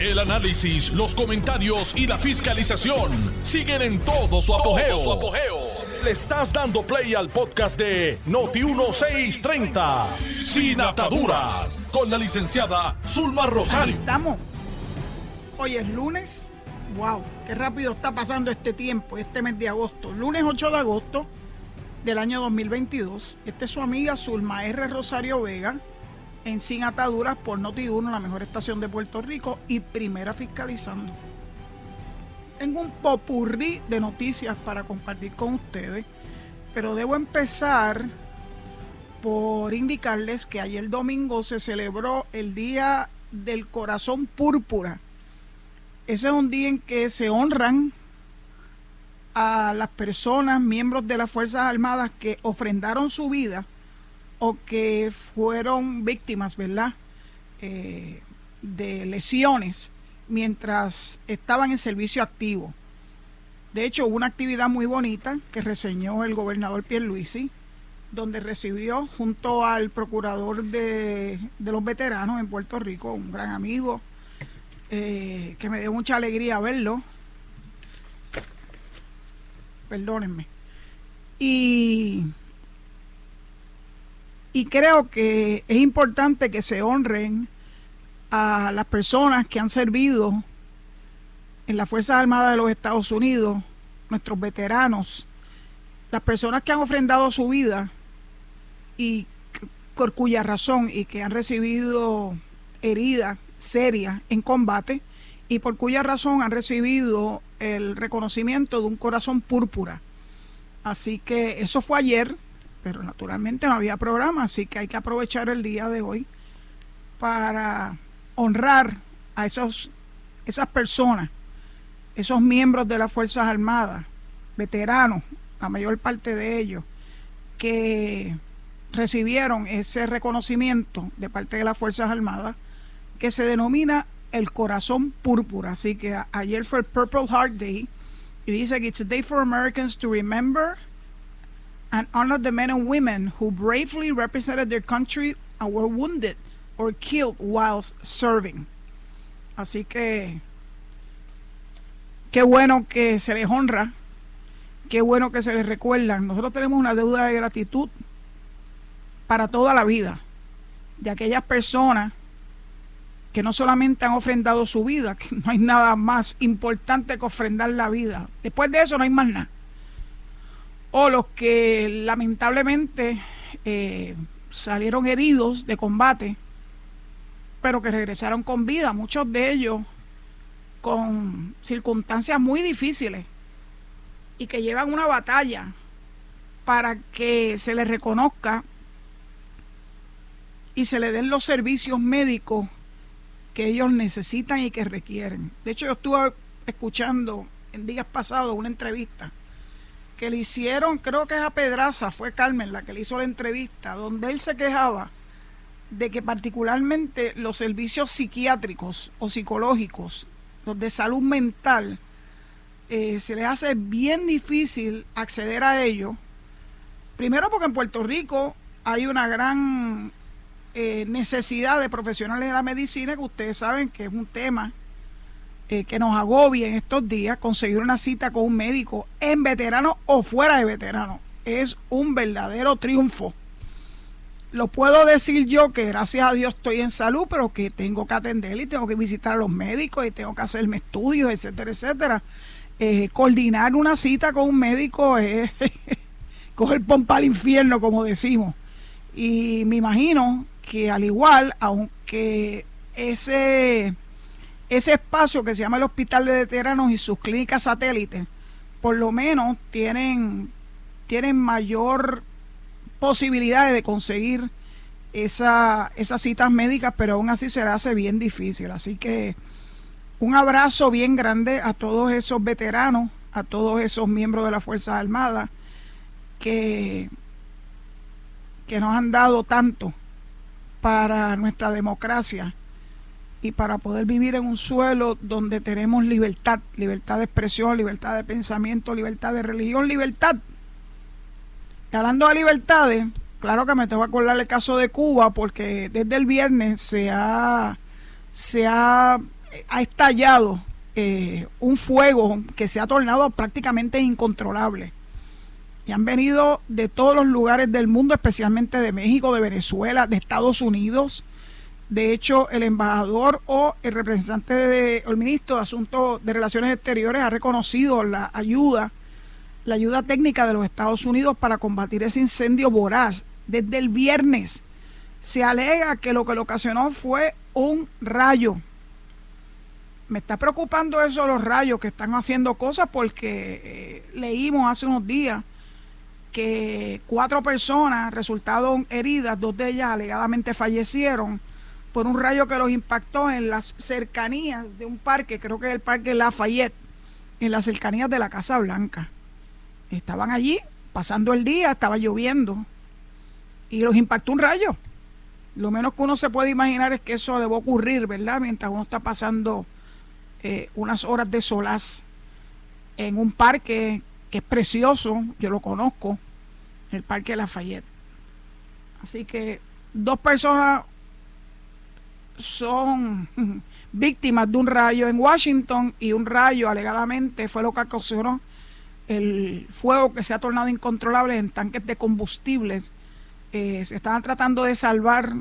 El análisis, los comentarios y la fiscalización siguen en todo su apogeo. Le estás dando play al podcast de Noti1630, Sin Ataduras, con la licenciada Zulma Rosario. Estamos. Hoy es lunes. Wow, qué rápido está pasando este tiempo, este mes de agosto. Lunes 8 de agosto del año 2022. Esta es su amiga Zulma R. Rosario Vega en Sin Ataduras por Noti1, la mejor estación de Puerto Rico y primera fiscalizando. Tengo un popurrí de noticias para compartir con ustedes, pero debo empezar por indicarles que ayer domingo se celebró el Día del Corazón Púrpura. Ese es un día en que se honran a las personas, miembros de las Fuerzas Armadas que ofrendaron su vida o que fueron víctimas, ¿verdad? Eh, de lesiones mientras estaban en servicio activo. De hecho, hubo una actividad muy bonita que reseñó el gobernador Pierluisi, donde recibió junto al procurador de, los veteranos en Puerto Rico, un gran amigo, eh, que me dio mucha alegría verlo. Perdónenme. Y y creo que es importante que se honren a las personas que han servido en las Fuerzas Armadas de los Estados Unidos, nuestros veteranos, las personas que han ofrendado su vida y por cuya razón y que han recibido heridas serias en combate y por cuya razón han recibido el reconocimiento de un corazón púrpura. Así que eso fue ayer, pero naturalmente no había programa, así que hay que aprovechar el día de hoy para honrar a esos, esas personas, esos miembros de las Fuerzas Armadas, veteranos, la mayor parte de ellos, que recibieron ese reconocimiento de parte de las Fuerzas Armadas, que se denomina el corazón púrpura. Así que ayer fue el Purple Heart Day y dice que it's a day for Americans to remember and honor the men and women who bravely represented their country and were wounded or killed while serving. Así que qué bueno que se les honra, qué bueno que se les recuerda. Nosotros tenemos una deuda de gratitud para toda la vida de aquellas personas que no solamente han ofrendado su vida, que no hay nada más importante que ofrendar la vida. Después de eso no hay más nada o los que lamentablemente eh, salieron heridos de combate, pero que regresaron con vida, muchos de ellos con circunstancias muy difíciles y que llevan una batalla para que se les reconozca y se les den los servicios médicos que ellos necesitan y que requieren. De hecho, yo estuve escuchando en días pasados una entrevista que le hicieron, creo que es a Pedraza, fue Carmen la que le hizo la entrevista, donde él se quejaba de que particularmente los servicios psiquiátricos o psicológicos, los de salud mental, eh, se les hace bien difícil acceder a ellos. Primero porque en Puerto Rico hay una gran eh, necesidad de profesionales de la medicina, que ustedes saben que es un tema eh, que nos agobia en estos días conseguir una cita con un médico en veterano o fuera de veterano. Es un verdadero triunfo. Lo puedo decir yo que gracias a Dios estoy en salud, pero que tengo que atender y tengo que visitar a los médicos y tengo que hacerme estudios, etcétera, etcétera. Eh, coordinar una cita con un médico es coger pompa al infierno, como decimos. Y me imagino que al igual, aunque ese ese espacio que se llama el Hospital de Veteranos y sus clínicas satélites, por lo menos tienen, tienen mayor posibilidades de conseguir esa, esas citas médicas, pero aún así se le hace bien difícil. Así que un abrazo bien grande a todos esos veteranos, a todos esos miembros de las Fuerzas Armadas que, que nos han dado tanto para nuestra democracia y para poder vivir en un suelo donde tenemos libertad, libertad de expresión, libertad de pensamiento, libertad de religión, libertad. Y hablando de libertades, claro que me tengo que acordar el caso de Cuba porque desde el viernes se ha, se ha ha estallado eh, un fuego que se ha tornado prácticamente incontrolable. Y han venido de todos los lugares del mundo, especialmente de México, de Venezuela, de Estados Unidos. De hecho, el embajador o el representante de, el ministro de Asuntos de Relaciones Exteriores ha reconocido la ayuda, la ayuda técnica de los Estados Unidos para combatir ese incendio voraz. Desde el viernes se alega que lo que lo ocasionó fue un rayo. Me está preocupando eso los rayos que están haciendo cosas porque eh, leímos hace unos días que cuatro personas resultaron heridas, dos de ellas alegadamente fallecieron por un rayo que los impactó en las cercanías de un parque, creo que es el parque Lafayette, en las cercanías de la Casa Blanca. Estaban allí pasando el día, estaba lloviendo y los impactó un rayo. Lo menos que uno se puede imaginar es que eso debe ocurrir, ¿verdad? Mientras uno está pasando eh, unas horas de solaz en un parque que es precioso, yo lo conozco, el Parque Lafayette. Así que dos personas son víctimas de un rayo en Washington y un rayo alegadamente fue lo que ocasionó el fuego que se ha tornado incontrolable en tanques de combustibles. Eh, se estaban tratando de salvar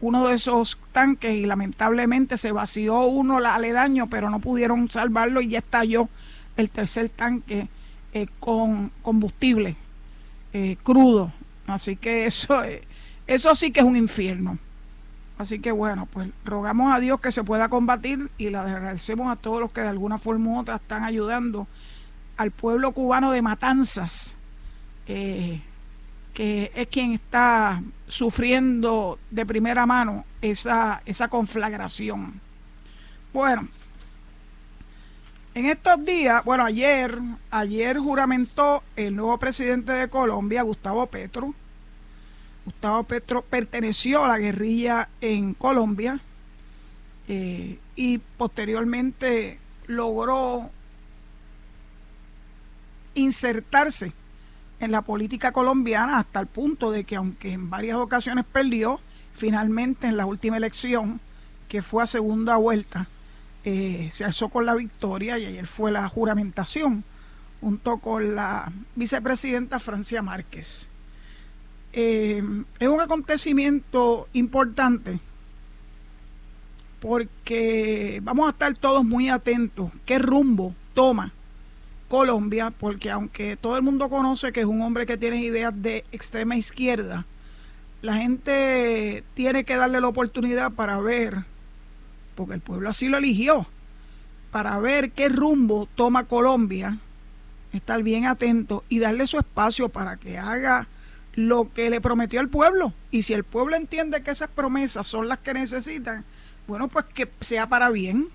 uno de esos tanques y lamentablemente se vació uno aledaño, pero no pudieron salvarlo y ya estalló el tercer tanque eh, con combustible eh, crudo. Así que eso, eso sí que es un infierno. Así que bueno, pues rogamos a Dios que se pueda combatir y le agradecemos a todos los que de alguna forma u otra están ayudando al pueblo cubano de Matanzas, que es quien está sufriendo de primera mano esa, esa conflagración. Bueno, en estos días, bueno, ayer, ayer juramentó el nuevo presidente de Colombia, Gustavo Petro. Gustavo Petro perteneció a la guerrilla en Colombia eh, y posteriormente logró insertarse en la política colombiana hasta el punto de que aunque en varias ocasiones perdió, finalmente en la última elección, que fue a segunda vuelta, eh, se alzó con la victoria y ayer fue la juramentación junto con la vicepresidenta Francia Márquez. Eh, es un acontecimiento importante porque vamos a estar todos muy atentos qué rumbo toma Colombia, porque aunque todo el mundo conoce que es un hombre que tiene ideas de extrema izquierda, la gente tiene que darle la oportunidad para ver porque el pueblo así lo eligió, para ver qué rumbo toma Colombia, estar bien atento y darle su espacio para que haga lo que le prometió al pueblo. Y si el pueblo entiende que esas promesas son las que necesitan, bueno, pues que sea para bien.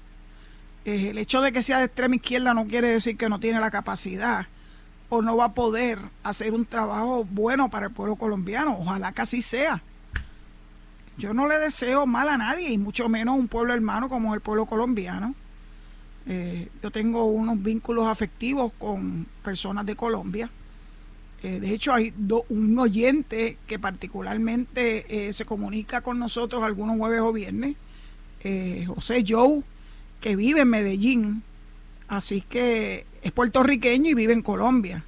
Eh, el hecho de que sea de extrema izquierda no quiere decir que no tiene la capacidad o no va a poder hacer un trabajo bueno para el pueblo colombiano. Ojalá que así sea. Yo no le deseo mal a nadie, y mucho menos un pueblo hermano como el pueblo colombiano. Eh, yo tengo unos vínculos afectivos con personas de Colombia. Eh, de hecho, hay un oyente que particularmente eh, se comunica con nosotros algunos jueves o viernes, José Joe, que vive en Medellín. Así que es puertorriqueño y vive en Colombia.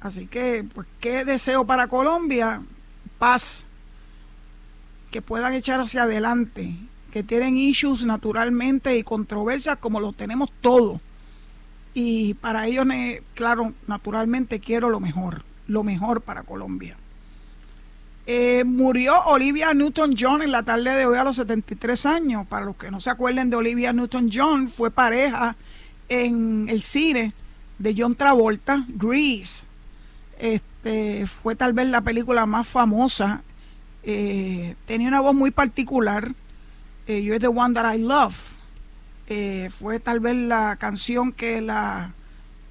así que, pues, ¿qué deseo para Colombia? Paz que puedan echar hacia adelante, que tienen issues naturalmente y controversias como lo tenemos todos. Y para ellos, claro, naturalmente quiero lo mejor, lo mejor para Colombia. Eh, murió Olivia Newton-John en la tarde de hoy a los 73 años. Para los que no se acuerden de Olivia Newton-John, fue pareja en el cine de John Travolta, Grease. Este, fue tal vez la película más famosa eh, tenía una voz muy particular. Eh, You're the One That I Love. Eh, fue tal vez la canción que la,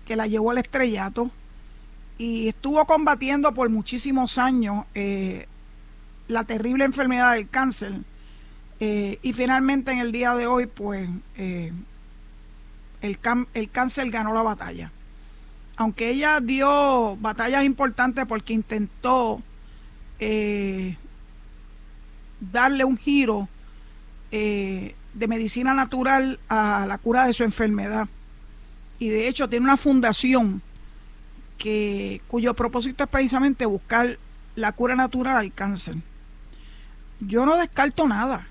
que la llevó al estrellato. Y estuvo combatiendo por muchísimos años la terrible enfermedad del cáncer. y finalmente en el día de hoy, pues, el, el cáncer ganó la batalla. Aunque ella dio batallas importantes porque intentó darle un giro eh, de medicina natural a la cura de su enfermedad. Y de hecho tiene una fundación que, cuyo propósito es precisamente buscar la cura natural al cáncer. Yo no descarto nada.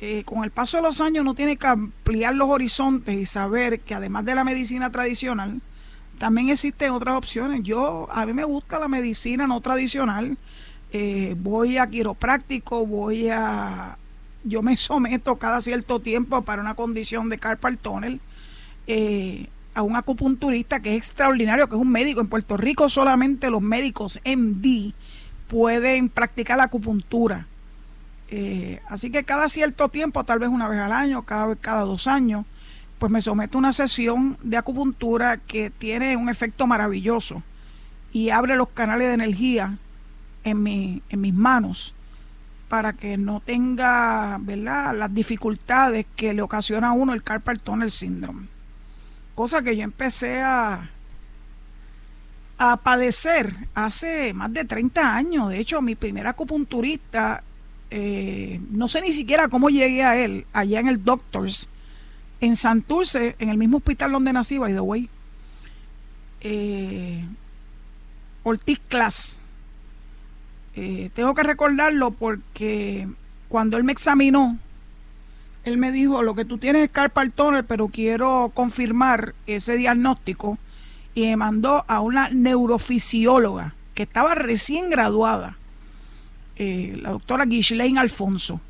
Eh, con el paso de los años uno tiene que ampliar los horizontes y saber que además de la medicina tradicional, también existen otras opciones. Yo, a mí me gusta la medicina no tradicional. Eh, voy a quiropráctico, voy a... Yo me someto cada cierto tiempo para una condición de carpal tunnel eh, a un acupunturista que es extraordinario, que es un médico. En Puerto Rico solamente los médicos MD pueden practicar la acupuntura. Eh, así que cada cierto tiempo, tal vez una vez al año, cada, cada dos años, pues me someto a una sesión de acupuntura que tiene un efecto maravilloso y abre los canales de energía en, mi, en mis manos para que no tenga ¿verdad? las dificultades que le ocasiona a uno el carpal tunnel syndrome. Cosa que yo empecé a, a padecer hace más de 30 años. De hecho, mi primer acupunturista, eh, no sé ni siquiera cómo llegué a él, allá en el Doctors, en Santurce, en el mismo hospital donde nací, by the way. Eh, Ortiz Class. Eh, tengo que recordarlo porque cuando él me examinó, él me dijo, lo que tú tienes es carpal pero quiero confirmar ese diagnóstico y me mandó a una neurofisióloga que estaba recién graduada, eh, la doctora Ghislaine Alfonso.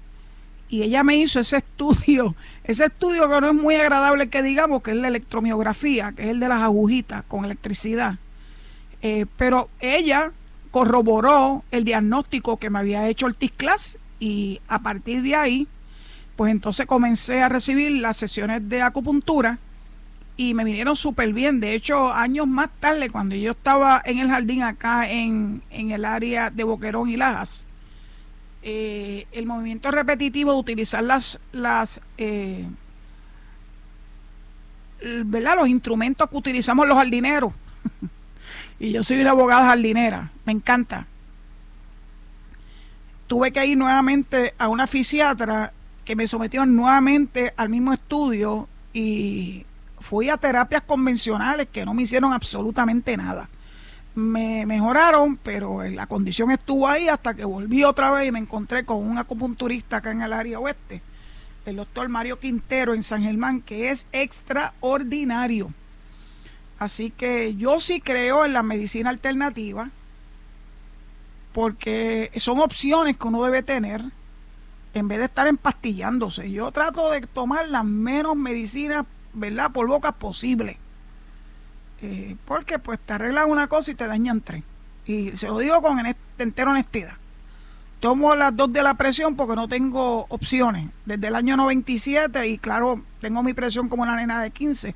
Y ella me hizo ese estudio, ese estudio que no es muy agradable que digamos, que es la electromiografía, que es el de las agujitas con electricidad. Eh, pero ella corroboró el diagnóstico que me había hecho el TIS y a partir de ahí, pues entonces comencé a recibir las sesiones de acupuntura y me vinieron súper bien. De hecho, años más tarde, cuando yo estaba en el jardín acá en, el área de Boquerón y Lajas, eh, el movimiento repetitivo de utilizar las, las eh, ¿verdad? los instrumentos que utilizamos los jardineros. y yo soy una abogada jardinera, me encanta. Tuve que ir nuevamente a una fisiatra que me sometió nuevamente al mismo estudio y fui a terapias convencionales que no me hicieron absolutamente nada. Me mejoraron, pero la condición estuvo ahí hasta que volví otra vez y me encontré con un acupunturista acá en el área oeste, el doctor Mario Quintero en San Germán, que es extraordinario. Así que yo sí creo en la medicina alternativa, porque son opciones que uno debe tener en vez de estar empastillándose. Yo trato de tomar las menos medicinas ¿verdad? Por boca posible. Eh, porque pues te arreglan una cosa y te dañan tres. Y se lo digo con entera honestidad. Tomo las dos de la presión porque no tengo opciones. Desde el año 97 y claro, tengo mi presión como una nena de 15,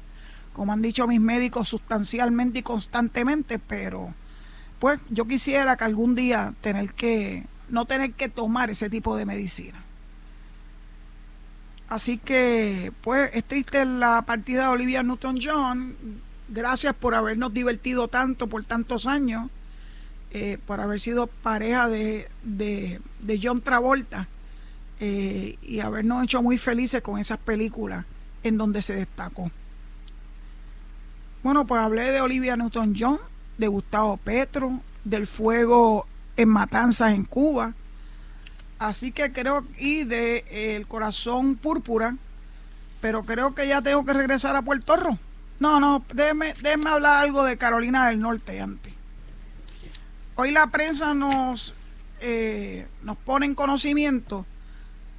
como han dicho mis médicos sustancialmente y constantemente, pero pues yo quisiera que algún día tener que no tener que tomar ese tipo de medicina. Así que, pues, es triste la partida de Olivia Newton-John. Gracias por habernos divertido tanto por tantos años, eh, por haber sido pareja de, de, John Travolta eh, y habernos hecho muy felices con esas películas en donde se destacó. Bueno, pues hablé de Olivia Newton-John, de Gustavo Petro, del fuego en Matanzas en Cuba Así que creo, y de eh, El Corazón Púrpura, pero creo que ya tengo que regresar a Puerto Rico. No, no, déjeme, hablar algo de Carolina del Norte antes. Hoy la prensa nos, eh, nos pone en conocimiento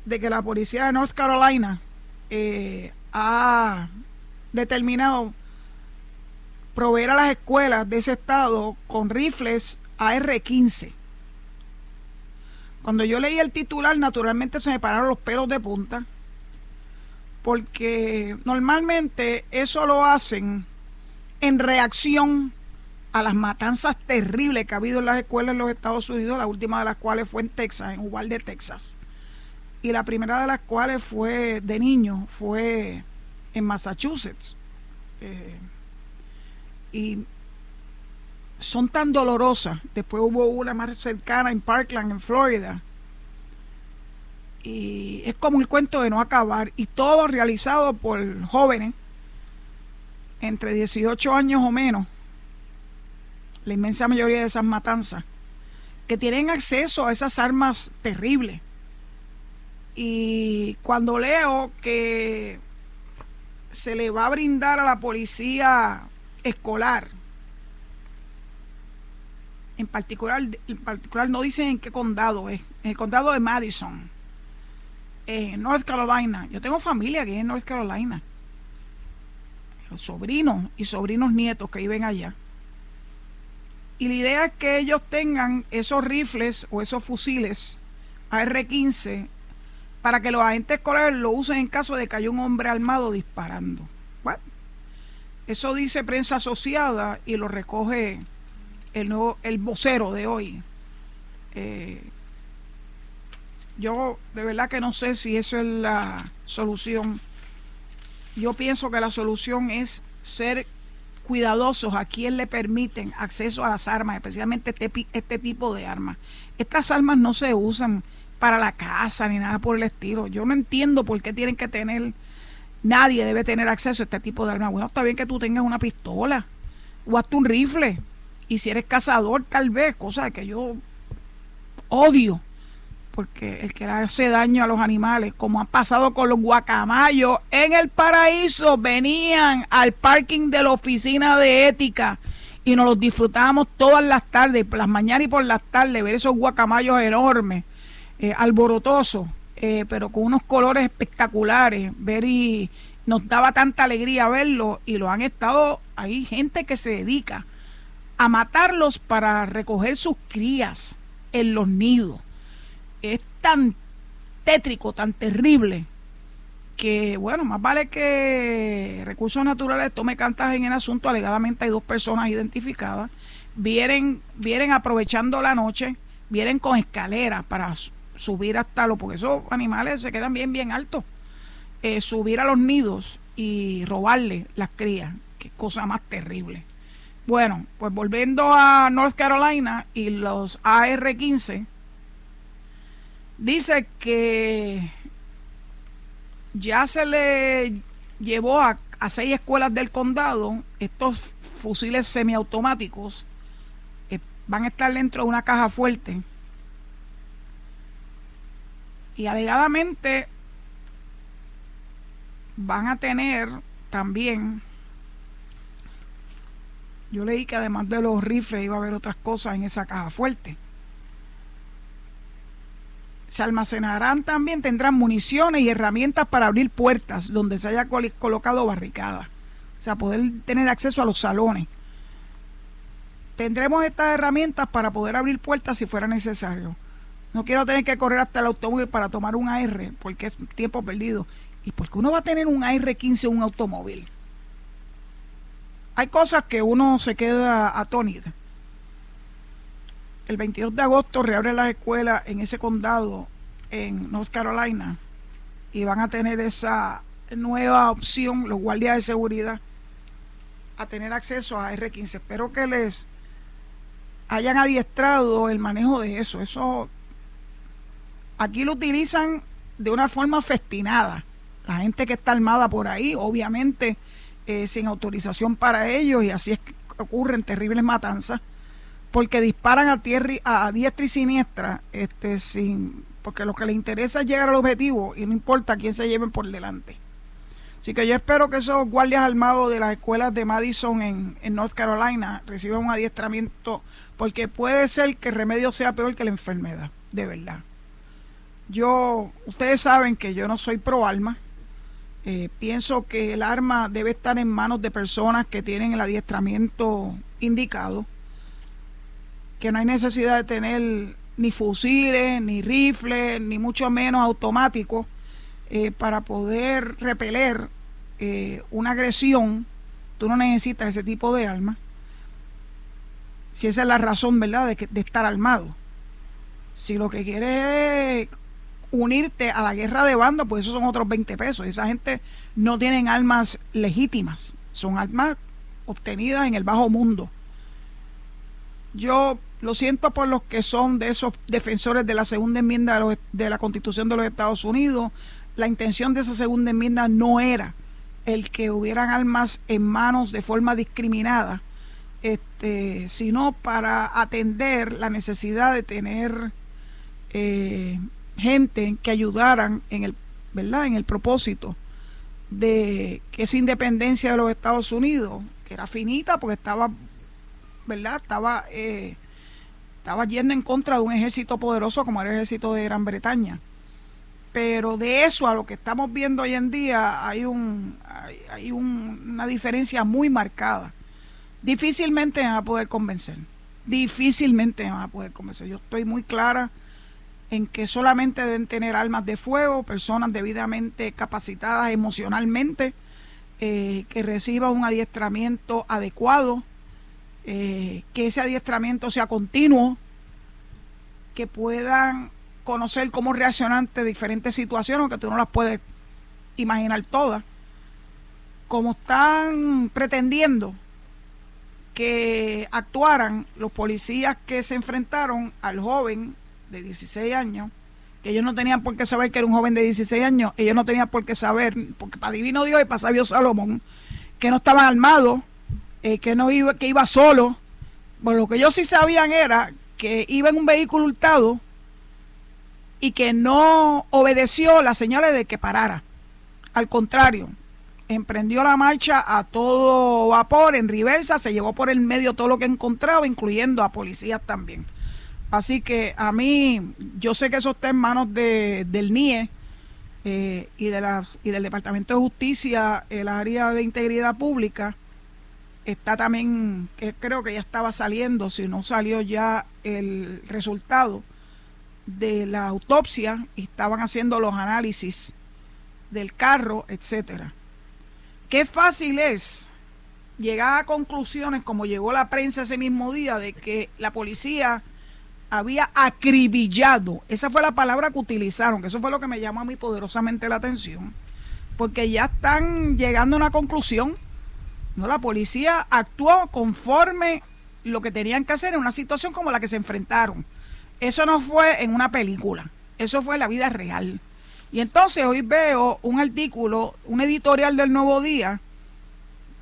de que la policía de North Carolina eh, ha determinado proveer a las escuelas de ese estado con rifles AR-15 cuando yo leí el titular, naturalmente se me pararon los pelos de punta, porque normalmente eso lo hacen en reacción a las matanzas terribles que ha habido en las escuelas en los Estados Unidos, la última de las cuales fue en Texas, en Uvalde, Texas. Y la primera de las cuales fue de niño, fue en Massachusetts. Eh, y son tan dolorosas. Después hubo una más cercana en Parkland, en Florida. y es como el cuento de no acabar y todo realizado por jóvenes entre 18 años o menos, la inmensa mayoría de esas matanzas, que tienen acceso a esas armas terribles. Y cuando leo que se le va a brindar a la policía escolar, en particular, en particular no dicen en qué condado es, en el condado de Madison, en North Carolina. Yo tengo familia aquí en North Carolina sobrinos y sobrinos nietos que viven allá. Y la idea es que ellos tengan esos rifles o esos fusiles AR-15 para que los agentes escolares lo usen en caso de que haya un hombre armado disparando. Eso dice prensa asociada y lo recoge el, nuevo, el vocero de hoy. Eh, yo de verdad que no sé si eso es la solución yo pienso que la solución es ser cuidadosos a quien le permiten acceso a las armas, especialmente este, este tipo de armas. Estas armas no se usan para la casa ni nada por el estilo. Yo no entiendo por qué tienen que tener, nadie debe tener acceso a este tipo de armas. Bueno, está bien que tú tengas una pistola o hasta un rifle. Y si eres cazador, tal vez, cosa que yo odio porque el que le hace daño a los animales, como ha pasado con los guacamayos en el paraíso, venían al parking de la oficina de ética y nos los disfrutábamos todas las tardes, por las mañanas y por las tardes, ver esos guacamayos enormes, eh, alborotosos, eh, pero con unos colores espectaculares, ver nos daba tanta alegría verlos y lo han estado, hay gente que se dedica a matarlos para recoger sus crías en los nidos es tan tétrico, tan terrible, que bueno, más vale que Recursos Naturales tome cantas en el asunto. Alegadamente hay dos personas identificadas. Vienen, vienen aprovechando la noche, vienen con escaleras para subir hasta lo, porque esos animales se quedan bien, bien altos. Eh, subir a los nidos y robarle las crías, qué cosa más terrible. Bueno, pues volviendo a North Carolina y los AR-15, dice que ya se le llevó a, seis escuelas del condado estos fusiles semiautomáticos eh, van a estar dentro de una caja fuerte y alegadamente van a tener también yo leí que además de los rifles iba a haber otras cosas en esa caja fuerte se almacenarán también, tendrán municiones y herramientas para abrir puertas donde se haya colocado barricadas. O sea, poder tener acceso a los salones. Tendremos estas herramientas para poder abrir puertas si fuera necesario. No quiero tener que correr hasta el automóvil para tomar un AR, porque es tiempo perdido. ¿Y porque uno va a tener un AR-15 en un automóvil? Hay cosas que uno se queda atónito el 22 de agosto reabren las escuelas en ese condado, en North Carolina, y van a tener esa nueva opción, los guardias de seguridad, a tener acceso a R15. Espero que les hayan adiestrado el manejo de eso. Eso aquí lo utilizan de una forma festinada. La gente que está armada por ahí, obviamente eh, sin autorización para ellos, y así es que ocurren terribles matanzas porque disparan a, tierra, a diestra y siniestra, este, sin, porque lo que les interesa es llegar al objetivo y no importa quién se lleven por delante. Así que yo espero que esos guardias armados de las escuelas de Madison en, en North Carolina reciban un adiestramiento, porque puede ser que el remedio sea peor que la enfermedad, de verdad. Yo, ustedes saben que yo no soy pro arma. Eh, pienso que el arma debe estar en manos de personas que tienen el adiestramiento indicado que no hay necesidad de tener ni fusiles, ni rifles, ni mucho menos automáticos eh, para poder repeler eh, una agresión. Tú no necesitas ese tipo de armas. Si esa es la razón, ¿verdad?, de, de estar armado. Si lo que quieres es unirte a la guerra de banda, pues esos son otros 20 pesos. Esa gente no tienen armas legítimas, son armas obtenidas en el bajo mundo. Yo lo siento por los que son de esos defensores de la segunda enmienda de, la Constitución de los Estados Unidos. La intención de esa segunda enmienda no era el que hubieran armas en manos de forma discriminada, este, sino para atender la necesidad de tener eh, gente que ayudaran en el, ¿verdad? en el propósito de que esa independencia de los Estados Unidos, que era finita porque estaba, ¿verdad? Estaba, eh, estaba yendo en contra de un ejército poderoso como era el ejército de Gran Bretaña. Pero de eso a lo que estamos viendo hoy en día hay, un, hay, una diferencia muy marcada. Difícilmente me va a poder convencer. Difícilmente me va a poder convencer. Yo estoy muy clara en que solamente deben tener armas de fuego, personas debidamente capacitadas emocionalmente, eh, que reciban un adiestramiento adecuado, eh, que ese adiestramiento sea continuo, que puedan conocer cómo reaccionar ante diferentes situaciones, que tú no las puedes imaginar todas, como están pretendiendo que actuaran los policías que se enfrentaron al joven de 16 años, que ellos no tenían por qué saber que era un joven de 16 años, ellos no tenían por qué saber, porque para divino Dios y para sabio Salomón, que no estaban armados, eh, que no iba, que iba solo. Bueno, lo que ellos sí sabían era que iba en un vehículo hurtado y que no obedeció las señales de que parara. Al contrario, emprendió la marcha a todo vapor, en reversa, se llevó por el medio todo lo que encontraba, incluyendo a policías también. Así que a mí, yo sé que eso está en manos de, del NIE eh, y, de las, y del Departamento de Justicia, el área de integridad pública. Está también, que creo que ya estaba saliendo, si no salió ya el resultado de la autopsia y estaban haciendo los análisis del carro, etcétera. Qué fácil es llegar a conclusiones como llegó la prensa ese mismo día de que la policía había acribillado, esa fue la palabra que utilizaron, que eso fue lo que me llamó a mí poderosamente la atención, porque ya están llegando a una conclusión, ¿no? La policía actuó conforme lo que tenían que hacer en una situación como la que se enfrentaron. Eso no fue en una película, eso fue en la vida real. Y entonces hoy veo un artículo, un editorial del Nuevo Día,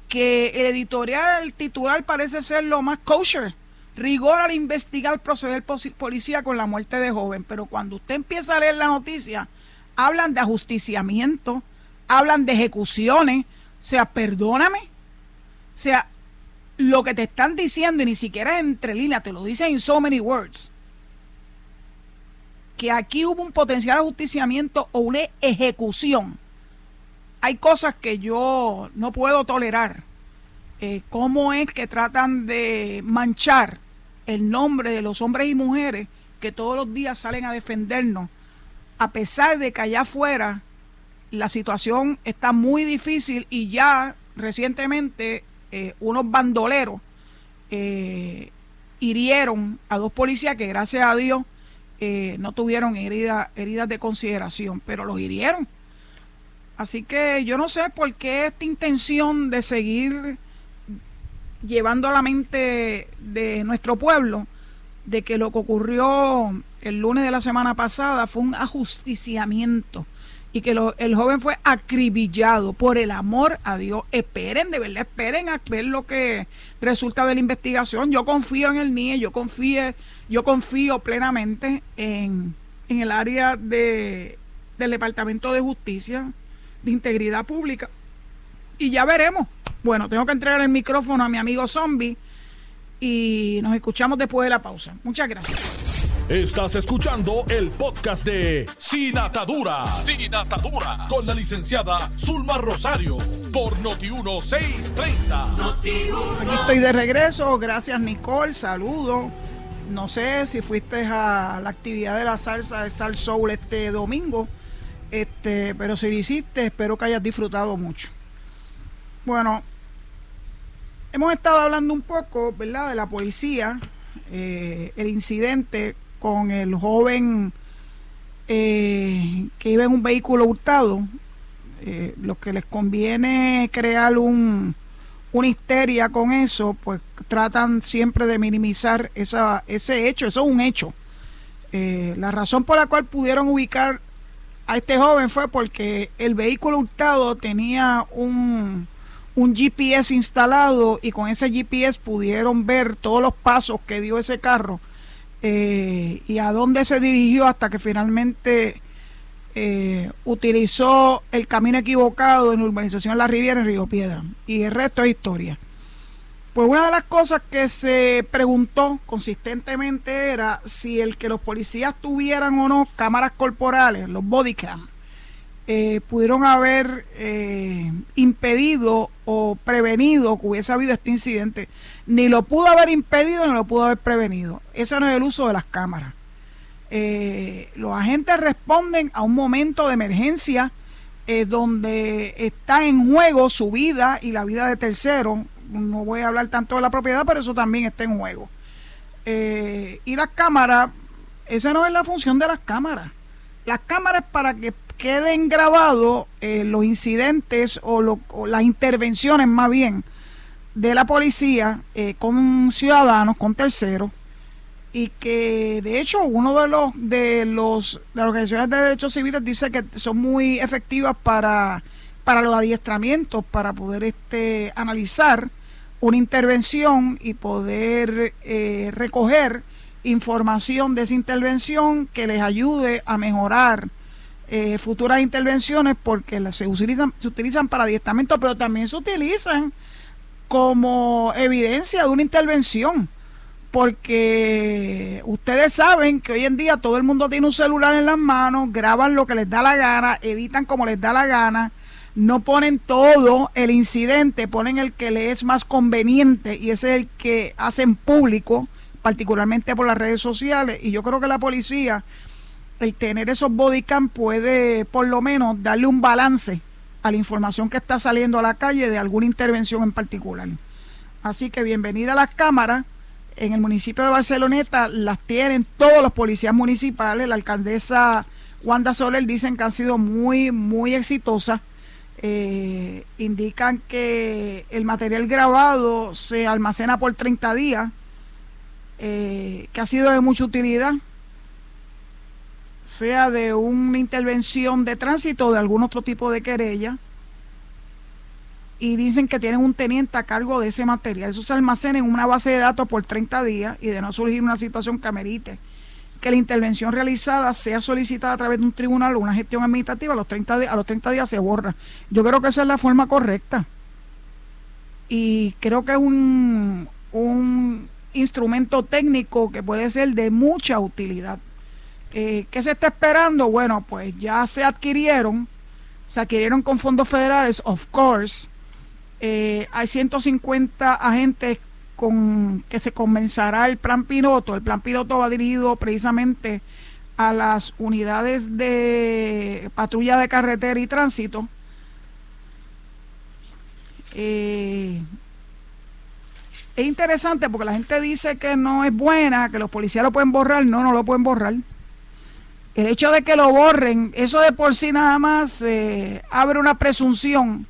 que el editorial titular parece ser lo más kosher rigor al investigar proceder policía con la muerte de joven. Pero cuando usted empieza a leer la noticia, hablan de ajusticiamiento, hablan de ejecuciones. O sea, perdóname. O sea, lo que te están diciendo, y ni siquiera entre líneas, te lo dicen en so many words, que aquí hubo un potencial ajusticiamiento o una ejecución. Hay cosas que yo no puedo tolerar. Eh, ¿Cómo es que tratan de manchar el nombre de los hombres y mujeres que todos los días salen a defendernos, a pesar de que allá afuera la situación está muy difícil y ya recientemente eh, unos bandoleros eh, hirieron a dos policías que gracias a Dios eh, no tuvieron heridas heridas de consideración, pero los hirieron. Así que yo no sé por qué esta intención de seguir llevando a la mente de nuestro pueblo de que lo que ocurrió el lunes de la semana pasada fue un ajusticiamiento y que el joven fue acribillado por el amor a Dios. Esperen, de verdad, esperen a ver lo que resulta de la investigación. Yo confío en el NIE, yo confío, yo confío plenamente en, en el área de, del Departamento de Justicia, de Integridad Pública, y ya veremos bueno, tengo que entregar el micrófono a mi amigo Zombie y nos escuchamos después de la pausa. Muchas gracias. Estás escuchando el podcast de Sin Atadura. Sin Atadura. Con la licenciada Zulma Rosario. Por Noti1630. Noti Aquí estoy de regreso. Gracias, Nicole. Saludos. No sé si fuiste a la actividad de la salsa de Sal Soul este domingo. Este, pero si lo hiciste, espero que hayas disfrutado mucho. Bueno, hemos estado hablando un poco, ¿verdad?, de la policía, eh, el incidente con el joven eh, que iba en un vehículo hurtado. Eh, lo que les conviene crear un, una histeria con eso, pues tratan siempre de minimizar esa, ese hecho. Eso es un hecho. Eh, la razón por la cual pudieron ubicar a este joven fue porque el vehículo hurtado tenía un, un GPS instalado y con ese GPS pudieron ver todos los pasos que dio ese carro eh, y a dónde se dirigió hasta que finalmente eh, utilizó el camino equivocado en la urbanización La Riviera en Río Piedra. Y el resto es historia. Pues una de las cosas que se preguntó consistentemente era si el que los policías tuvieran o no cámaras corporales, los bodycam, eh, pudieron haber eh, impedido o prevenido que hubiese habido este incidente. Ni lo pudo haber impedido ni lo pudo haber prevenido. Eso no es el uso de las cámaras. Eh, los agentes responden a un momento de emergencia donde está en juego su vida y la vida de terceros. No voy a hablar tanto de la propiedad, pero eso también está en juego. Y las cámaras, esa no es la función de las cámaras. Las cámaras para que queden grabados los incidentes o, o, las intervenciones más bien de la policía con ciudadanos, con terceros y que de hecho uno de los de los de las organizaciones de derechos civiles dice que son muy efectivas para para los adiestramientos para poder este analizar una intervención y poder eh, recoger información de esa intervención que les ayude a mejorar eh, futuras intervenciones porque se utilizan, se utilizan para adiestramiento, pero también se utilizan como evidencia de una intervención porque ustedes saben que hoy en día todo el mundo tiene un celular en las manos, graban lo que les da la gana, editan como les da la gana, no ponen todo el incidente, ponen el que les es más conveniente y ese es el que hacen público, particularmente por las redes sociales. Y yo creo que la policía, el tener esos bodycam puede por lo menos darle un balance a la información que está saliendo a la calle de alguna intervención en particular. Así que bienvenida a las cámaras en el municipio de Barceloneta las tienen todos los policías municipales. La alcaldesa Wanda Soler dicen que han sido muy, muy exitosas. Eh, indican que el material grabado se almacena por 30 días, eh, que ha sido de mucha utilidad, sea de una intervención de tránsito o de algún otro tipo de querella y dicen que tienen un teniente a cargo de ese material. Eso se almacena en una base de datos por 30 días y de no surgir una situación que amerite que la intervención realizada sea solicitada a través de un tribunal o una gestión administrativa, a los 30, a los 30 días se borra. Yo creo que esa es la forma correcta. Y creo que es un, un instrumento técnico que puede ser de mucha utilidad. Eh, ¿Qué se está esperando? Bueno, pues ya se adquirieron, se adquirieron con fondos federales, of course, eh, hay 150 agentes con que se comenzará el plan piloto. El plan piloto va dirigido precisamente a las unidades de patrulla de carretera y tránsito. Eh, es interesante porque la gente dice que no es buena, que los policías lo pueden borrar. No, no lo pueden borrar. El hecho de que lo borren, eso de por sí nada más eh, abre una presunción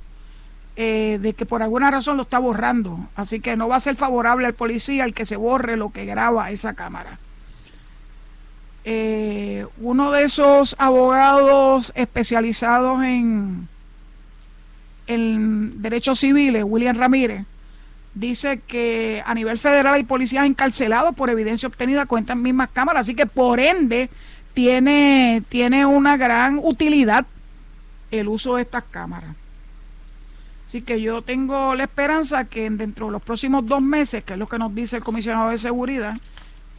eh, de que por alguna razón lo está borrando. Así que no va a ser favorable al policía el que se borre lo que graba esa cámara. Eh, uno de esos abogados especializados en, en derechos civiles, William Ramírez, dice que a nivel federal hay policías encarcelados por evidencia obtenida con estas mismas cámaras, así que por ende tiene, tiene una gran utilidad el uso de estas cámaras. Así que yo tengo la esperanza que dentro de los próximos dos meses, que es lo que nos dice el comisionado de seguridad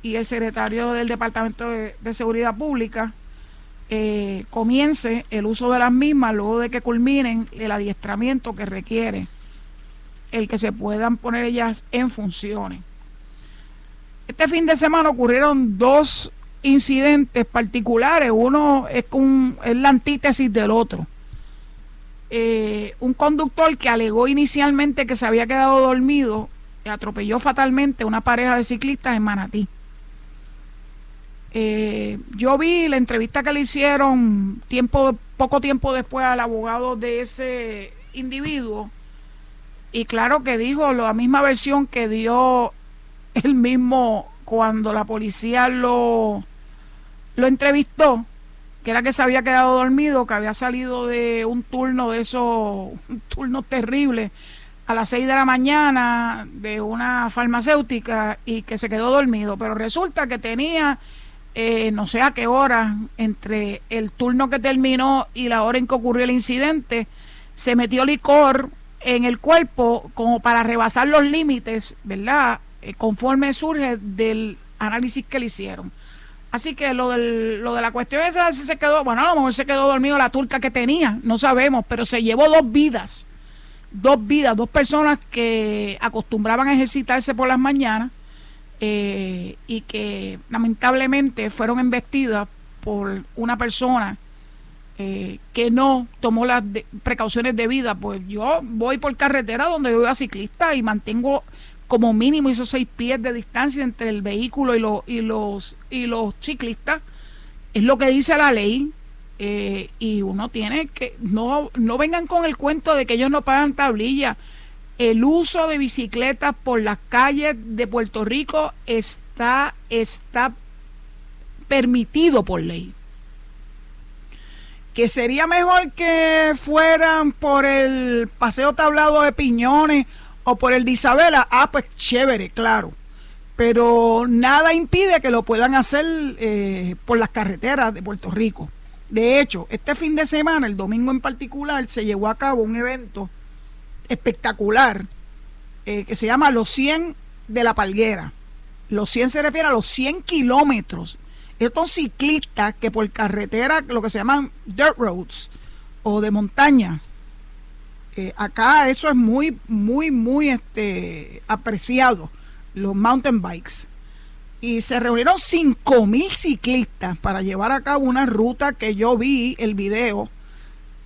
y el secretario del Departamento de, Seguridad Pública, eh, comience el uso de las mismas luego de que culminen el adiestramiento que requiere el que se puedan poner ellas en funciones. Este fin de semana ocurrieron dos incidentes particulares, uno es, con, es la antítesis del otro. Eh, un conductor que alegó inicialmente que se había quedado dormido y atropelló fatalmente una pareja de ciclistas en Manatí. Eh, yo vi la entrevista que le hicieron tiempo, poco tiempo después al abogado de ese individuo y claro que dijo la misma versión que dio el mismo cuando la policía lo, lo entrevistó, que era que se había quedado dormido, que había salido de un turno de esos, un turno terrible a las 6 de la mañana de una farmacéutica y que se quedó dormido, pero resulta que tenía eh, no sé a qué hora entre el turno que terminó y la hora en que ocurrió el incidente, se metió licor en el cuerpo como para rebasar los límites, ¿verdad? Eh, conforme surge del análisis que le hicieron. Así que lo, del, lo de la cuestión esa se quedó, bueno, a lo mejor se quedó dormido la turca que tenía, no sabemos, pero se llevó dos vidas dos vidas, dos personas que acostumbraban a ejercitarse por las mañanas eh, y que lamentablemente fueron embestidas por una persona eh, que no tomó las precauciones debidas. Pues yo voy por carretera donde yo voy a ciclista y mantengo como mínimo esos seis pies de distancia entre el vehículo y, los y, los, y los ciclistas. Es lo que dice la ley. Eh, y uno tiene que, no, no vengan con el cuento de que ellos no pagan tablilla. El uso de bicicletas por las calles de Puerto Rico está, está permitido por ley. Que sería mejor que fueran por el paseo tablado de Piñones o por el de Isabela. Ah, pues chévere, claro. Pero nada impide que lo puedan hacer eh, por las carreteras de Puerto Rico. De hecho, este fin de semana, el domingo en particular, se llevó a cabo un evento espectacular eh, que se llama Los 100 de la Palguera. Los 100 se refiere a los 100 kilómetros. Estos ciclistas que por carretera, lo que se llaman dirt roads o de montaña, eh, acá eso es muy, muy, muy este, apreciado, los mountain bikes y se reunieron 5.000 ciclistas para llevar a cabo una ruta que yo vi el video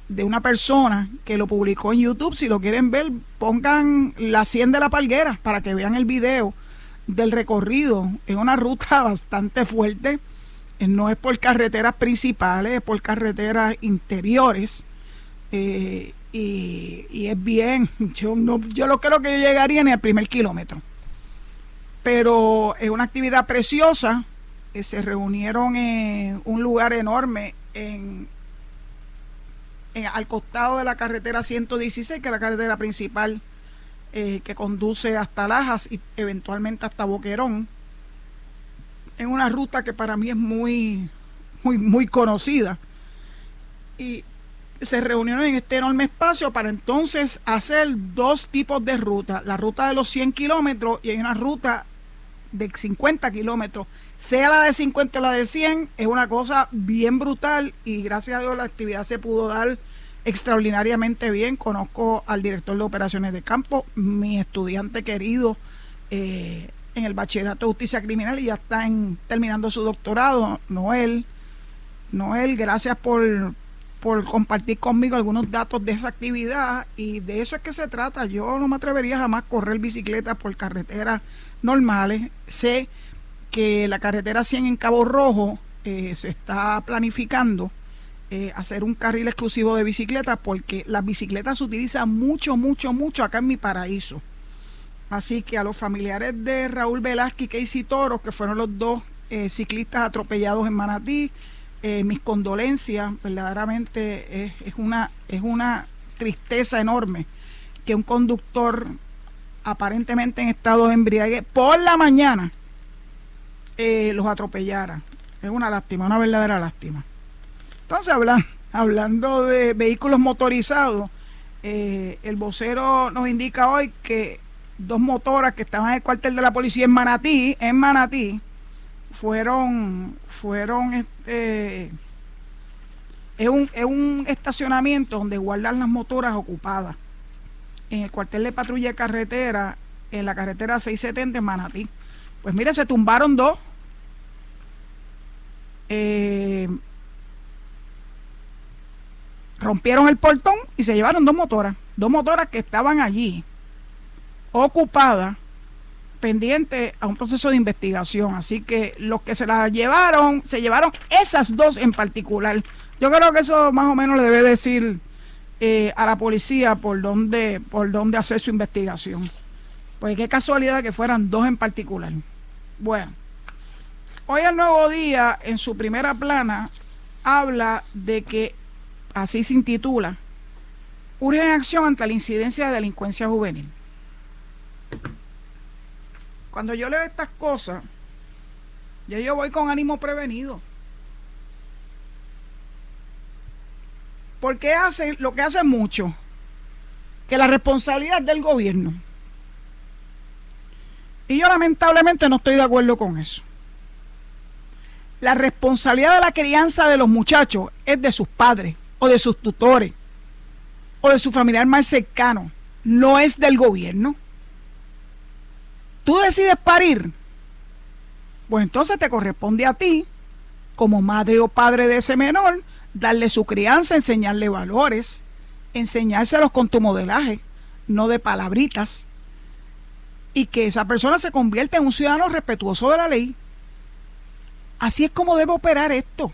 de una persona que lo publicó en YouTube. Si lo quieren ver, pongan la 100 de la palguera para que vean el video del recorrido. Es una ruta bastante fuerte. Eh, no es por carreteras principales, es por carreteras interiores. Eh, y, es bien. Yo no, yo no creo que yo llegaría ni al primer kilómetro pero es una actividad preciosa. Eh, se reunieron en un lugar enorme en, al costado de la carretera 116, que es la carretera principal eh, que conduce hasta Lajas y eventualmente hasta Boquerón. En una ruta que para mí es muy, muy, muy conocida. Y se reunieron en este enorme espacio para entonces hacer dos tipos de ruta. La ruta de los 100 kilómetros y hay una ruta de 50 kilómetros, sea la de 50 o la de 100, es una cosa bien brutal y gracias a Dios la actividad se pudo dar extraordinariamente bien. Conozco al director de operaciones de campo, mi estudiante querido eh, en el bachillerato de justicia criminal y ya está en, terminando su doctorado, Noel. Noel, gracias por, por compartir conmigo algunos datos de esa actividad y de eso es que se trata. Yo no me atrevería jamás a correr bicicleta por carreteras normales. Sé que la carretera 100 en Cabo Rojo eh, se está planificando eh, hacer un carril exclusivo de bicicletas porque las bicicletas se utilizan mucho, mucho, mucho acá en mi paraíso. Así que a los familiares de Raúl Velázquez y Casey Toro, que fueron los dos eh, ciclistas atropellados en Manatí, mis condolencias, verdaderamente es, es, una, es una tristeza enorme que un conductor aparentemente en estado de embriague por la mañana eh, los atropellara. Es una lástima, una verdadera lástima. Entonces, hablando de vehículos motorizados, eh, el vocero nos indica hoy que dos motoras que estaban en el cuartel de la policía en Manatí, en Manatí, fueron, fueron este, es un, es un estacionamiento donde guardan las motoras ocupadas en el cuartel de patrulla de carretera, en la carretera 670 en Manatí. Pues mire, se tumbaron dos. Eh, rompieron el portón y se llevaron dos motoras. Dos motoras que estaban allí, ocupadas, pendientes a un proceso de investigación. Así que los que se las llevaron, se llevaron esas dos en particular. Yo creo que eso más o menos le debe decir eh, a la policía por dónde, por dónde hacer su investigación. Pues qué casualidad que fueran dos en particular. Bueno, hoy el nuevo día, en su primera plana, habla de que, así se intitula, urge acción ante la incidencia de delincuencia juvenil. Cuando yo leo estas cosas, ya yo voy con ánimo prevenido. Porque hacen lo que hacen mucho, que la responsabilidad es del gobierno. Y yo lamentablemente no estoy de acuerdo con eso. La responsabilidad de la crianza de los muchachos es de sus padres o de sus tutores o de su familiar más cercano, no es del gobierno. Tú decides parir, pues entonces te corresponde a ti, como madre o padre de ese menor, darle su crianza, enseñarle valores, enseñárselos con tu modelaje, no de palabritas, y que esa persona se convierta en un ciudadano respetuoso de la ley. Así es como debe operar esto.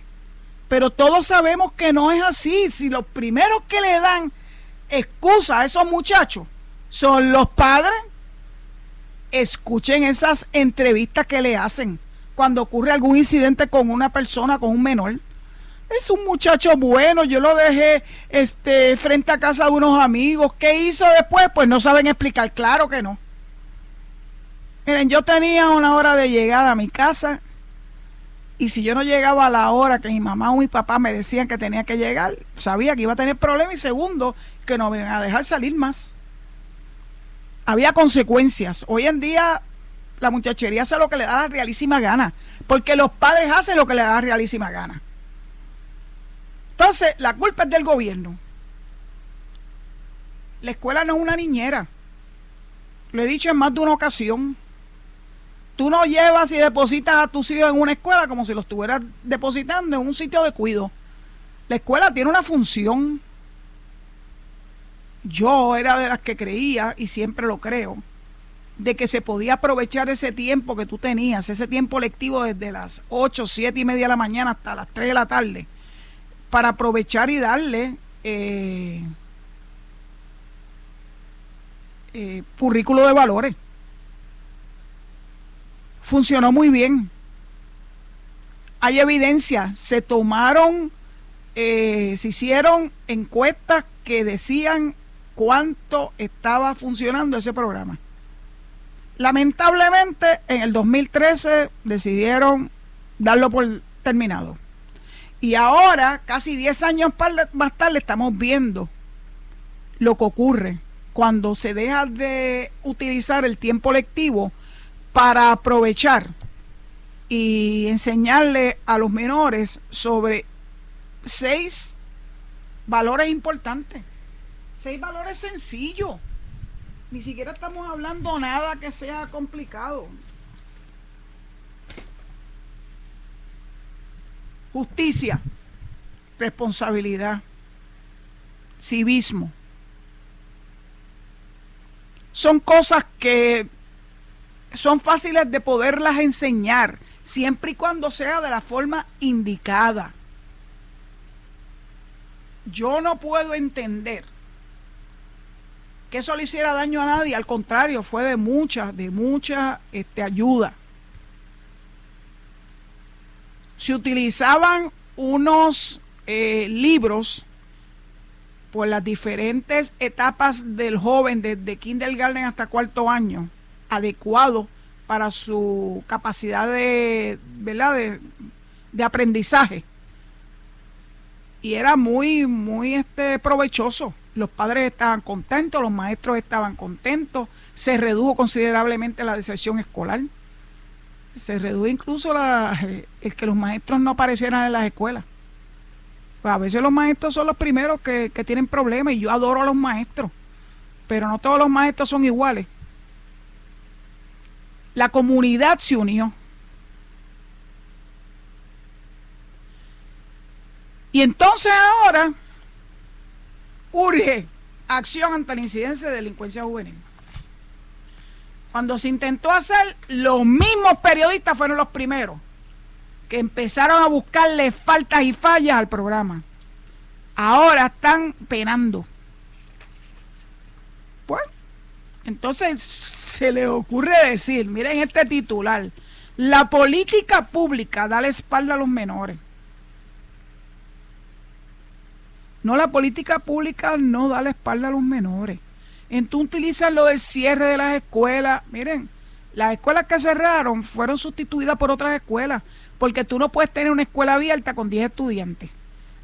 Pero todos sabemos que no es así. Si los primeros que le dan excusa a esos muchachos son los padres, escuchen esas entrevistas que le hacen cuando ocurre algún incidente con una persona, con un menor. Es un muchacho bueno, yo lo dejé este, frente a casa de unos amigos. ¿Qué hizo después? Pues no saben explicar, claro que no. Miren, yo tenía una hora de llegada a mi casa y si yo no llegaba a la hora que mi mamá o mi papá me decían que tenía que llegar, sabía que iba a tener problemas y segundo, que no me iban a dejar salir más. Había consecuencias. Hoy en día la muchachería hace lo que le da la realísima gana, porque los padres hacen lo que le da realísima gana. Entonces, la culpa es del gobierno. La escuela no es una niñera. Lo he dicho en más de una ocasión. Tú no llevas y depositas a tus hijos en una escuela como si los estuvieras depositando en un sitio de cuido. La escuela tiene una función. Yo era de las que creía, y siempre lo creo, de que se podía aprovechar ese tiempo que tú tenías, ese tiempo lectivo desde las 8, 7 y media de la mañana hasta las 3 de la tarde, para aprovechar y darle eh, eh, currículo de valores. Funcionó muy bien. Hay evidencia, se tomaron, eh, se hicieron encuestas que decían cuánto estaba funcionando ese programa. Lamentablemente, en el 2013 decidieron darlo por terminado. Y ahora, casi 10 años más tarde, estamos viendo lo que ocurre cuando se deja de utilizar el tiempo lectivo para aprovechar y enseñarle a los menores sobre seis valores importantes, seis valores sencillos. Ni siquiera estamos hablando nada que sea complicado. Justicia, responsabilidad, civismo. Son cosas que son fáciles de poderlas enseñar, siempre y cuando sea de la forma indicada. Yo no puedo entender que eso le hiciera daño a nadie, al contrario, fue de mucha, de mucha este, ayuda. Se utilizaban unos eh, libros por las diferentes etapas del joven, desde kindergarten hasta cuarto año, adecuado para su capacidad de, ¿verdad? de, de aprendizaje. Y era muy, muy este, provechoso los padres estaban contentos, los maestros estaban contentos, se redujo considerablemente la deserción escolar, se redujo incluso la, el que los maestros no aparecieran en las escuelas. A veces los maestros son los primeros que, que tienen problemas y yo adoro a los maestros, pero no todos los maestros son iguales. La comunidad se unió. Y entonces ahora urge acción ante la incidencia de delincuencia juvenil. Cuando se intentó hacer, los mismos periodistas fueron los primeros que empezaron a buscarle faltas y fallas al programa. Ahora están penando. Pues, entonces se les ocurre decir, miren este titular, la política pública da la espalda a los menores. No, la política pública no da la espalda a los menores. Entonces utilizan lo del cierre de las escuelas. Miren, las escuelas que cerraron fueron sustituidas por otras escuelas, porque tú no puedes tener una escuela abierta con 10 estudiantes.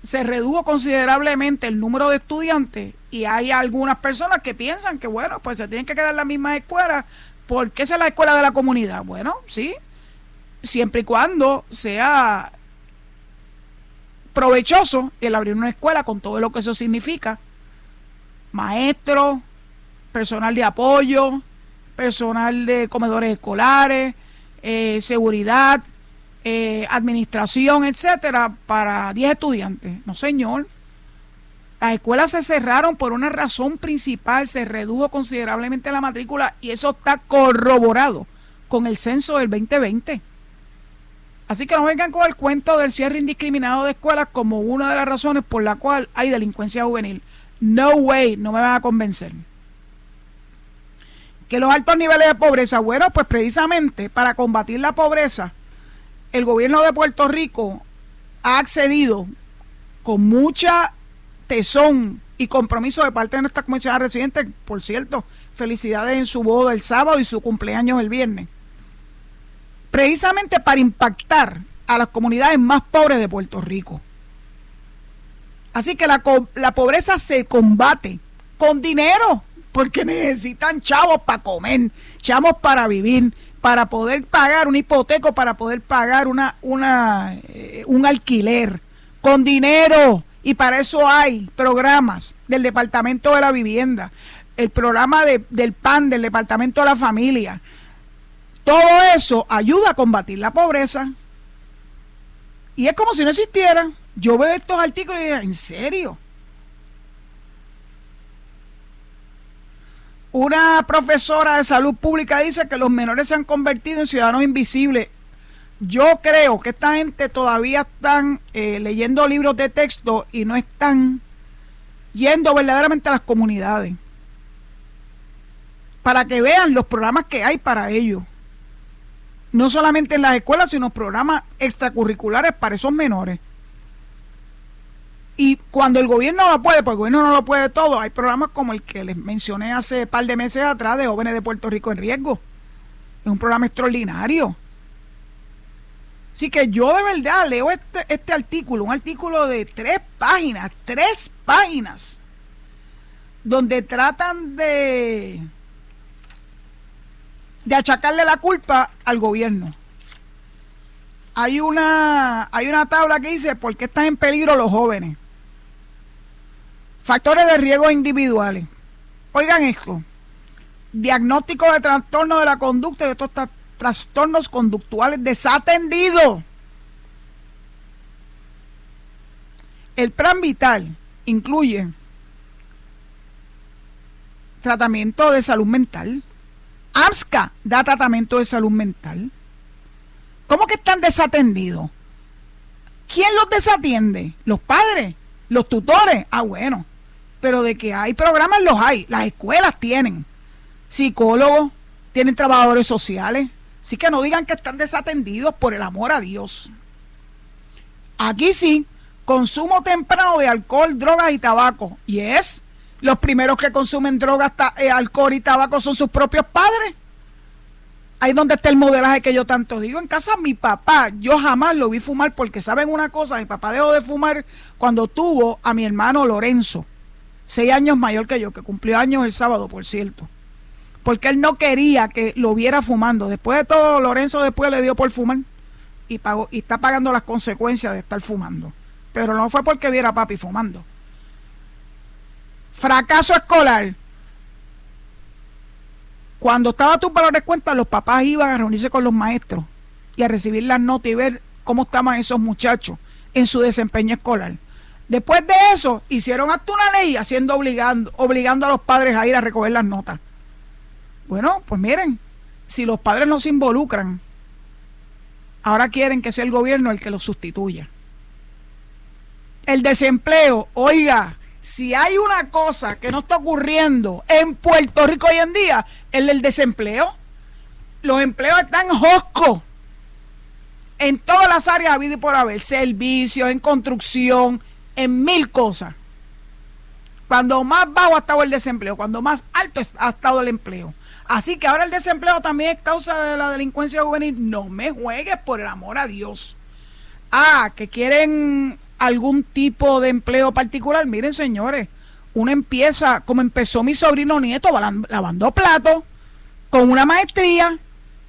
Se redujo considerablemente el número de estudiantes y hay algunas personas que piensan que, bueno, pues se tienen que quedar las mismas escuelas porque esa es la escuela de la comunidad. Bueno, sí, siempre y cuando sea provechoso el abrir una escuela con todo lo que eso significa. Maestros, personal de apoyo, personal de comedores escolares, eh, seguridad, eh, administración, etcétera, para 10 estudiantes. No, señor. Las escuelas se cerraron por una razón principal, se redujo considerablemente la matrícula y eso está corroborado con el censo del 2020. Así que no vengan con el cuento del cierre indiscriminado de escuelas como una de las razones por la cual hay delincuencia juvenil. No way, no me van a convencer. Que los altos niveles de pobreza, bueno, pues precisamente para combatir la pobreza, el gobierno de Puerto Rico ha accedido con mucha tesón y compromiso de parte de nuestra comunidad residente, por cierto, felicidades en su boda el sábado y su cumpleaños el viernes precisamente para impactar a las comunidades más pobres de Puerto Rico. Así que la, pobreza se combate con dinero, porque necesitan chavos para comer, chavos para vivir, para poder pagar un hipoteco, para poder pagar una, una, eh, un alquiler, con dinero. Y para eso hay programas del Departamento de la Vivienda, el programa del PAN del Departamento de la Familia, todo eso ayuda a combatir la pobreza. Y es como si no existiera. Yo veo estos artículos y digo, ¿en serio? Una profesora de salud pública dice que los menores se han convertido en ciudadanos invisibles. Yo creo que esta gente todavía están eh, leyendo libros de texto y no están yendo verdaderamente a las comunidades para que vean los programas que hay para ellos no solamente en las escuelas, sino programas extracurriculares para esos menores. Y cuando el gobierno no puede, porque el gobierno no lo puede todo, hay programas como el que les mencioné hace un par de meses atrás de jóvenes de Puerto Rico en riesgo. Es un programa extraordinario. Así que yo de verdad leo este, este artículo, un artículo de tres páginas, tres páginas, donde tratan de de achacarle la culpa al gobierno. Hay una, hay una tabla que dice por qué están en peligro los jóvenes. Factores de riesgo individuales. Oigan esto. Diagnóstico de trastorno de la conducta y estos trastornos conductuales desatendidos. El plan vital incluye tratamiento de salud mental, AMSCA da tratamiento de salud mental. ¿Cómo que están desatendidos? ¿Quién los desatiende? ¿Los padres? ¿Los tutores? Ah, bueno. Pero de que hay programas, los hay. Las escuelas tienen. Psicólogos, tienen trabajadores sociales. Así que no digan que están desatendidos por el amor a Dios. Aquí sí, consumo temprano de alcohol, drogas y tabaco. Y es los primeros que consumen drogas, eh, alcohol y tabaco son sus propios padres. Ahí donde está el modelaje que yo tanto digo. En casa mi papá, yo jamás lo vi fumar porque saben una cosa, mi papá dejó de fumar cuando tuvo a mi hermano Lorenzo, seis años mayor que yo, que cumplió años el sábado, por cierto. Porque él no quería que lo viera fumando. Después de todo, Lorenzo después le dio por fumar y, y está pagando las consecuencias de estar fumando. Pero no fue porque viera a papi fumando. Fracaso escolar. Cuando estaba tu valor de cuenta, los papás iban a reunirse con los maestros y a recibir las notas y ver cómo estaban esos muchachos en su desempeño escolar. Después de eso, hicieron hasta una ley haciendo obligando, obligando a los padres a ir a recoger las notas. Bueno, pues miren, si los padres no se involucran, ahora quieren que sea el gobierno el que los sustituya. El desempleo, oiga, si hay una cosa que no está ocurriendo en Puerto Rico hoy en día, es el desempleo. Los empleos están joscos en todas las áreas habido y por haber, servicios, en construcción, en mil cosas. Cuando más bajo ha estado el desempleo, cuando más alto ha estado el empleo. Así que ahora el desempleo también es causa de la delincuencia juvenil. No me juegues por el amor a Dios. Ah, que quieren algún tipo de empleo particular. Miren, señores, uno empieza, como empezó mi sobrino nieto, lavando platos, con una maestría.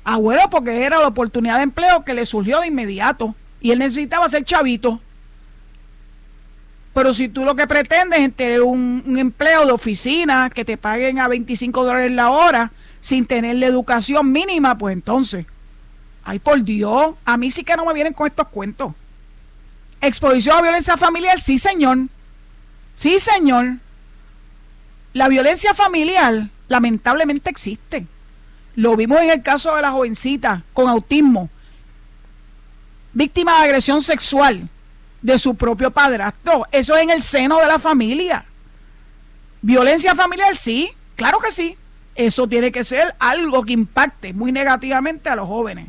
Abuelo, porque era la oportunidad de empleo que le surgió de inmediato. Y él necesitaba ser chavito. Pero si tú lo que pretendes es tener un, un, empleo de oficina que te paguen a 25 dólares la hora sin tener la educación mínima, pues entonces, ay por Dios, a mí sí que no me vienen con estos cuentos. Exposición a violencia familiar, sí señor. Sí señor. La violencia familiar lamentablemente existe. Lo vimos en el caso de la jovencita con autismo, víctima de agresión sexual de su propio padrastro. Eso es en el seno de la familia. Violencia familiar, sí, claro que sí. Eso tiene que ser algo que impacte muy negativamente a los jóvenes.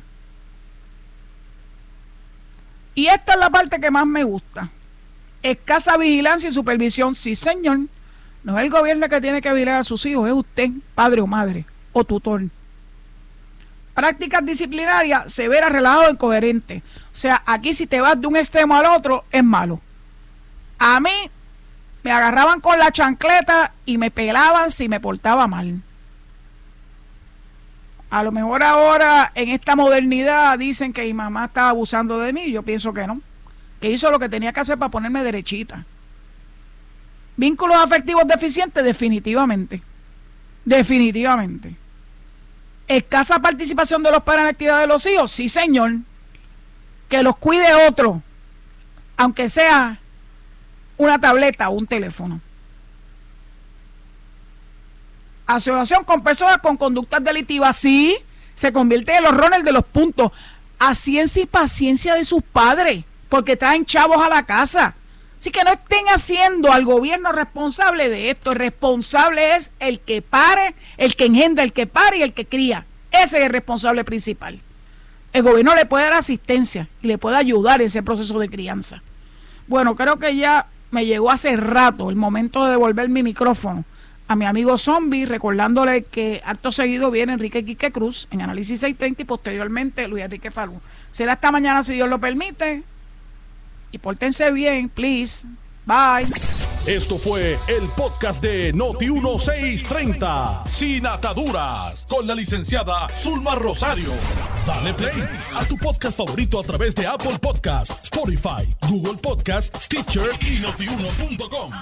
Y esta es la parte que más me gusta. Escasa vigilancia y supervisión, sí señor. No es el gobierno que tiene que vigilar a sus hijos, es usted, padre o madre, o tutor. Prácticas disciplinarias severas, relajado y coherente. O sea, aquí si te vas de un extremo al otro, es malo. A mí me agarraban con la chancleta y me pelaban si me portaba mal. A lo mejor ahora en esta modernidad dicen que mi mamá estaba abusando de mí. Yo pienso que no. Que hizo lo que tenía que hacer para ponerme derechita. Vínculos afectivos deficientes, definitivamente. Definitivamente. Escasa participación de los padres en la actividad de los hijos, sí señor. Que los cuide otro, aunque sea una tableta o un teléfono asociación con personas con conductas delictivas, sí, se convierte en los rones de los puntos. A ciencia y paciencia de sus padres, porque traen chavos a la casa. Así que no estén haciendo al gobierno responsable de esto. El responsable es el que pare, el que engendra, el que pare y el que cría. Ese es el responsable principal. El gobierno le puede dar asistencia y le puede ayudar en ese proceso de crianza. Bueno, creo que ya me llegó hace rato el momento de devolver mi micrófono a mi amigo Zombie, recordándole que acto seguido viene Enrique Quique Cruz en Análisis 630 y posteriormente Luis Enrique Falú. Será esta mañana si Dios lo permite. Y pórtense bien, please. Bye. Esto fue el podcast de Noti1630, sin ataduras, con la licenciada Zulma Rosario. Dale play a tu podcast favorito a través de Apple Podcasts, Spotify, Google Podcasts, Stitcher y notiuno.com.